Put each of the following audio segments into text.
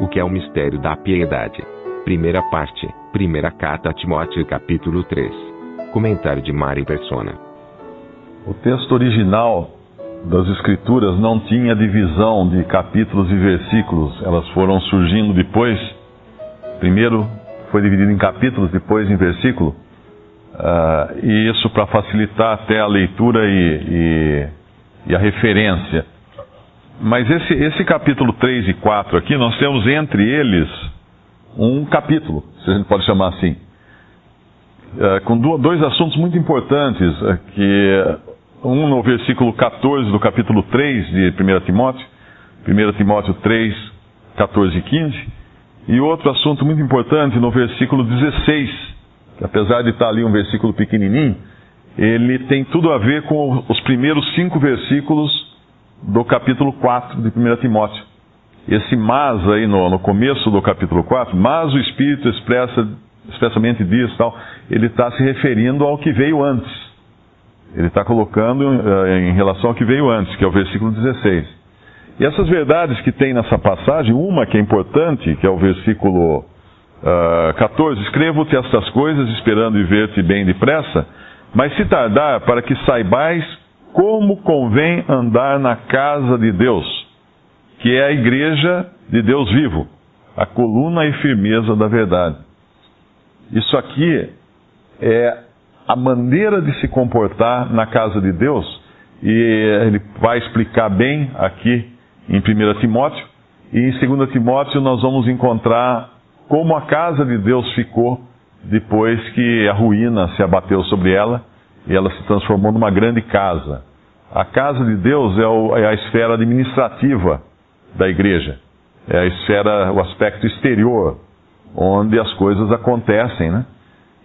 O que é o mistério da piedade? Primeira parte, primeira carta a Timóteo, capítulo 3. Comentário de Mari Persona. O texto original das Escrituras não tinha divisão de capítulos e versículos, elas foram surgindo depois. Primeiro foi dividido em capítulos, depois em versículo, uh, e isso para facilitar até a leitura e, e, e, a referência. Mas esse, esse capítulo 3 e 4 aqui, nós temos entre eles um capítulo, se a gente pode chamar assim, uh, com dois assuntos muito importantes, uh, que um no versículo 14 do capítulo 3 de 1 Timóteo, 1 Timóteo 3, 14 e 15, e outro assunto muito importante no versículo 16, que apesar de estar ali um versículo pequenininho, ele tem tudo a ver com os primeiros cinco versículos do capítulo 4 de 1 Timóteo. Esse mas aí no, no começo do capítulo 4, mas o Espírito expressa, expressamente diz tal, ele está se referindo ao que veio antes. Ele está colocando uh, em relação ao que veio antes, que é o versículo 16. E essas verdades que tem nessa passagem, uma que é importante, que é o versículo uh, 14: Escrevo-te estas coisas, esperando e ver-te bem depressa, mas se tardar, para que saibais como convém andar na casa de Deus, que é a igreja de Deus vivo, a coluna e firmeza da verdade. Isso aqui é a maneira de se comportar na casa de Deus, e ele vai explicar bem aqui em 1 Timóteo, e em 2 Timóteo nós vamos encontrar como a casa de Deus ficou depois que a ruína se abateu sobre ela e ela se transformou numa grande casa. A casa de Deus é, é a esfera administrativa da igreja, é a esfera, o aspecto exterior, onde as coisas acontecem, né?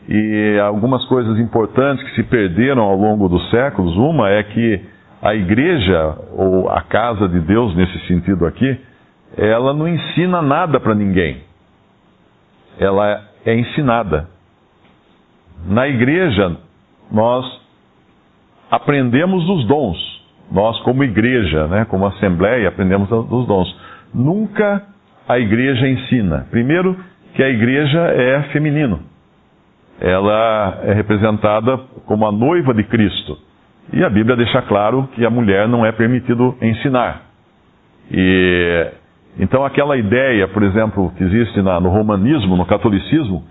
E algumas coisas importantes que se perderam ao longo dos séculos, uma é que a igreja, ou a casa de Deus nesse sentido aqui, ela não ensina nada para ninguém. Ela é ensinada. Na igreja, nós aprendemos dos dons. Nós, como igreja, né, como assembleia, aprendemos dos dons. Nunca a igreja ensina. Primeiro, que a igreja é feminino ela é representada como a noiva de Cristo. E a Bíblia deixa claro que a mulher não é permitido ensinar. E então aquela ideia, por exemplo, que existe na, no romanismo, no catolicismo,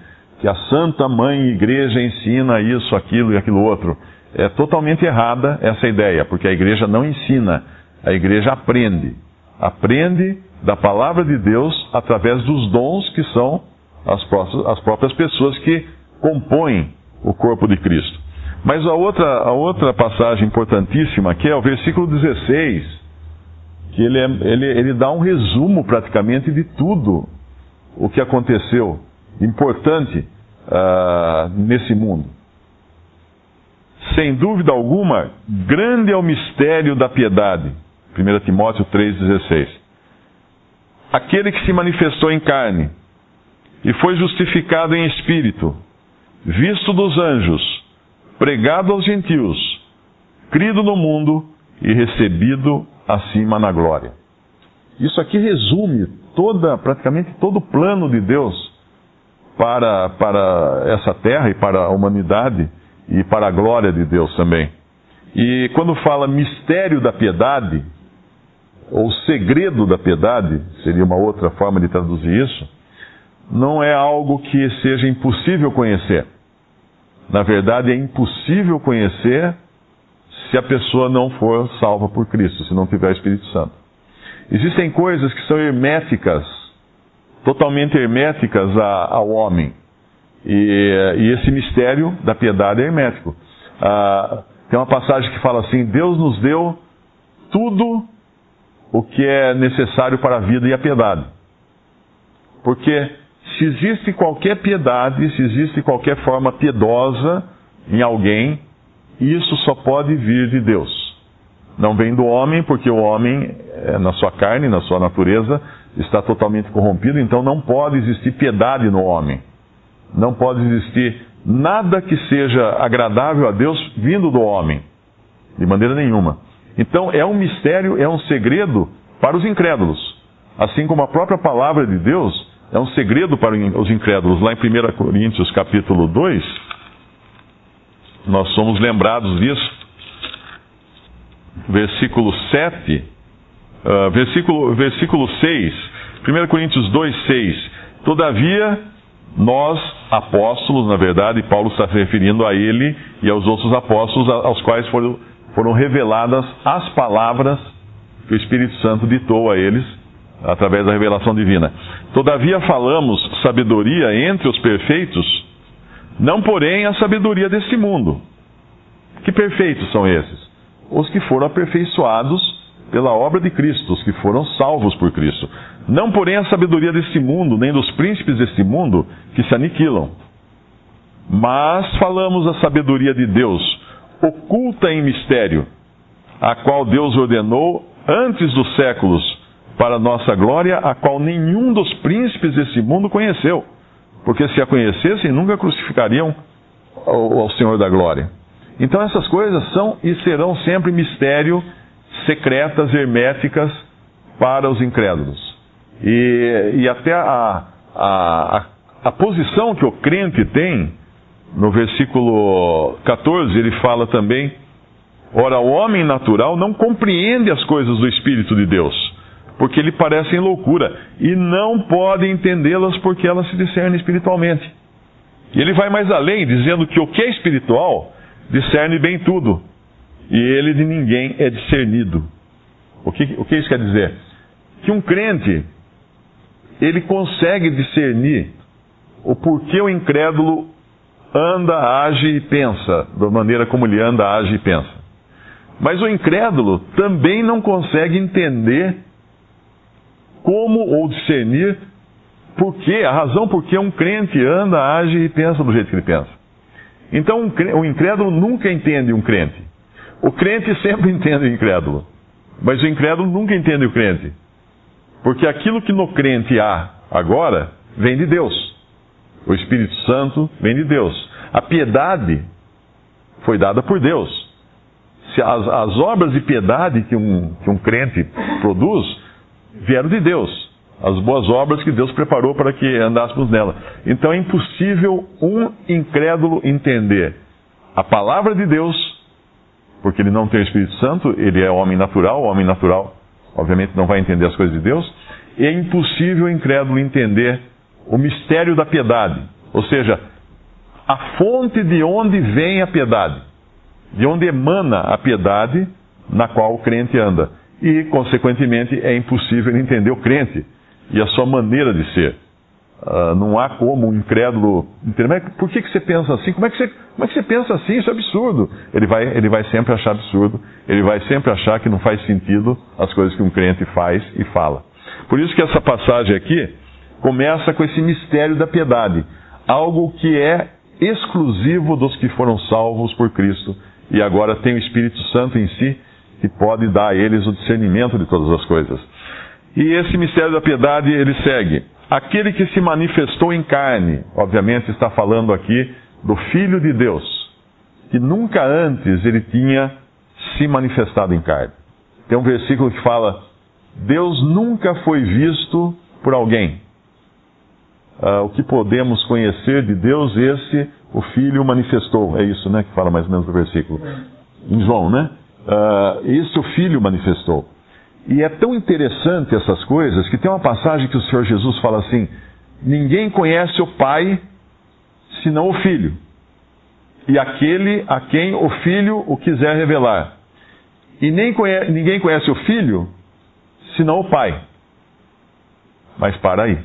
que a Santa Mãe Igreja ensina isso, aquilo e aquilo outro, é totalmente errada essa ideia, porque a igreja não ensina, a igreja aprende. Aprende da palavra de Deus através dos dons que são as próprias, as próprias pessoas que compõem o corpo de Cristo. Mas a outra, a outra passagem importantíssima aqui é o versículo 16, que ele, é, ele, ele dá um resumo praticamente de tudo o que aconteceu importante uh, nesse mundo. Sem dúvida alguma, grande é o mistério da piedade. 1 Timóteo 3,16. Aquele que se manifestou em carne e foi justificado em espírito visto dos anjos, pregado aos gentios, crido no mundo e recebido acima na glória. Isso aqui resume toda, praticamente todo o plano de Deus para, para essa terra e para a humanidade e para a glória de Deus também. E quando fala mistério da piedade, ou segredo da piedade, seria uma outra forma de traduzir isso, não é algo que seja impossível conhecer. Na verdade, é impossível conhecer se a pessoa não for salva por Cristo, se não tiver o Espírito Santo. Existem coisas que são herméticas, totalmente herméticas ao homem. E, e, esse mistério da piedade é hermético. Ah, tem uma passagem que fala assim: Deus nos deu tudo o que é necessário para a vida e a piedade. Porque se existe qualquer piedade, se existe qualquer forma piedosa em alguém, isso só pode vir de Deus. Não vem do homem, porque o homem, é, na sua carne, na sua natureza, está totalmente corrompido, então não pode existir piedade no homem. Não pode existir nada que seja agradável a Deus vindo do homem, de maneira nenhuma. Então é um mistério, é um segredo para os incrédulos. Assim como a própria palavra de Deus é um segredo para os incrédulos. Lá em 1 Coríntios capítulo 2, nós somos lembrados disso. Versículo 7, ah, versículo, versículo 6, 1 Coríntios 2, 6. Todavia, nós, apóstolos, na verdade, Paulo está se referindo a ele e aos outros apóstolos, aos quais foram, foram reveladas as palavras que o Espírito Santo ditou a eles através da revelação divina. Todavia falamos sabedoria entre os perfeitos, não porém a sabedoria deste mundo. Que perfeitos são esses? Os que foram aperfeiçoados pela obra de Cristo, os que foram salvos por Cristo. Não, porém, a sabedoria deste mundo, nem dos príncipes deste mundo, que se aniquilam. Mas falamos a sabedoria de Deus, oculta em mistério, a qual Deus ordenou antes dos séculos, para nossa glória, a qual nenhum dos príncipes deste mundo conheceu. Porque se a conhecessem, nunca crucificariam ao Senhor da glória. Então essas coisas são e serão sempre mistério, secretas, herméticas para os incrédulos. E, e até a, a, a posição que o crente tem, no versículo 14, ele fala também: Ora, o homem natural não compreende as coisas do Espírito de Deus, porque lhe parecem loucura, e não pode entendê-las porque elas se discernem espiritualmente. E ele vai mais além, dizendo que o que é espiritual discerne bem tudo, e ele de ninguém é discernido. O que, o que isso quer dizer? Que um crente ele consegue discernir o porquê o incrédulo anda, age e pensa, da maneira como ele anda, age e pensa. Mas o incrédulo também não consegue entender como ou discernir por quê, a razão por que um crente anda, age e pensa do jeito que ele pensa. Então, o incrédulo nunca entende um crente. O crente sempre entende o incrédulo. Mas o incrédulo nunca entende o crente. Porque aquilo que no crente há agora vem de Deus. O Espírito Santo vem de Deus. A piedade foi dada por Deus. Se as, as obras de piedade que um, que um crente produz vieram de Deus. As boas obras que Deus preparou para que andássemos nela. Então é impossível um incrédulo entender a palavra de Deus, porque ele não tem o Espírito Santo, ele é homem natural, homem natural obviamente não vai entender as coisas de Deus, é impossível o incrédulo entender o mistério da piedade, ou seja, a fonte de onde vem a piedade, de onde emana a piedade na qual o crente anda. E, consequentemente, é impossível entender o crente e a sua maneira de ser. Uh, não há como um incrédulo. Por que, que você pensa assim? Como é que você, como é que você pensa assim? Isso é absurdo. Ele vai, ele vai sempre achar absurdo. Ele vai sempre achar que não faz sentido as coisas que um crente faz e fala. Por isso que essa passagem aqui começa com esse mistério da piedade. Algo que é exclusivo dos que foram salvos por Cristo e agora tem o Espírito Santo em si que pode dar a eles o discernimento de todas as coisas. E esse mistério da piedade ele segue aquele que se manifestou em carne, obviamente está falando aqui do Filho de Deus, que nunca antes ele tinha se manifestado em carne. Tem um versículo que fala: Deus nunca foi visto por alguém. Uh, o que podemos conhecer de Deus, esse o Filho manifestou. É isso, né? Que fala mais ou menos o versículo. Em João, né? Uh, esse o Filho manifestou. E é tão interessante essas coisas que tem uma passagem que o Senhor Jesus fala assim: ninguém conhece o Pai senão o Filho, e aquele a quem o Filho o quiser revelar. E nem conhece, ninguém conhece o Filho senão o Pai. Mas para aí.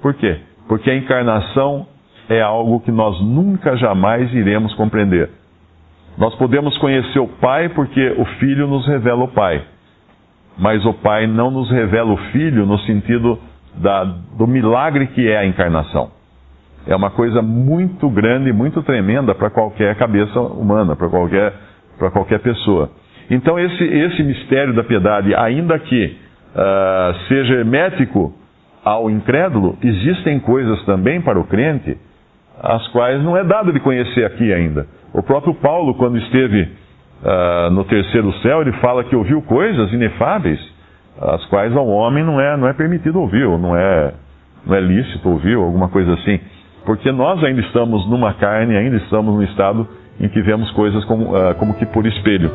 Por quê? Porque a encarnação é algo que nós nunca jamais iremos compreender. Nós podemos conhecer o Pai porque o Filho nos revela o Pai. Mas o Pai não nos revela o Filho no sentido da, do milagre que é a encarnação. É uma coisa muito grande, muito tremenda para qualquer cabeça humana, para qualquer, qualquer pessoa. Então, esse, esse mistério da piedade, ainda que uh, seja hermético ao incrédulo, existem coisas também para o crente, as quais não é dado de conhecer aqui ainda. O próprio Paulo, quando esteve uh, no terceiro céu, ele fala que ouviu coisas inefáveis, as quais ao homem não é, não é permitido ouvir, ou não é, não é lícito ouvir, ou alguma coisa assim. Porque nós ainda estamos numa carne, ainda estamos no estado em que vemos coisas como, uh, como que por espelho.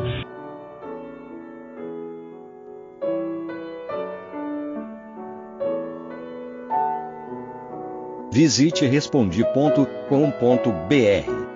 Visite respondi.com.br.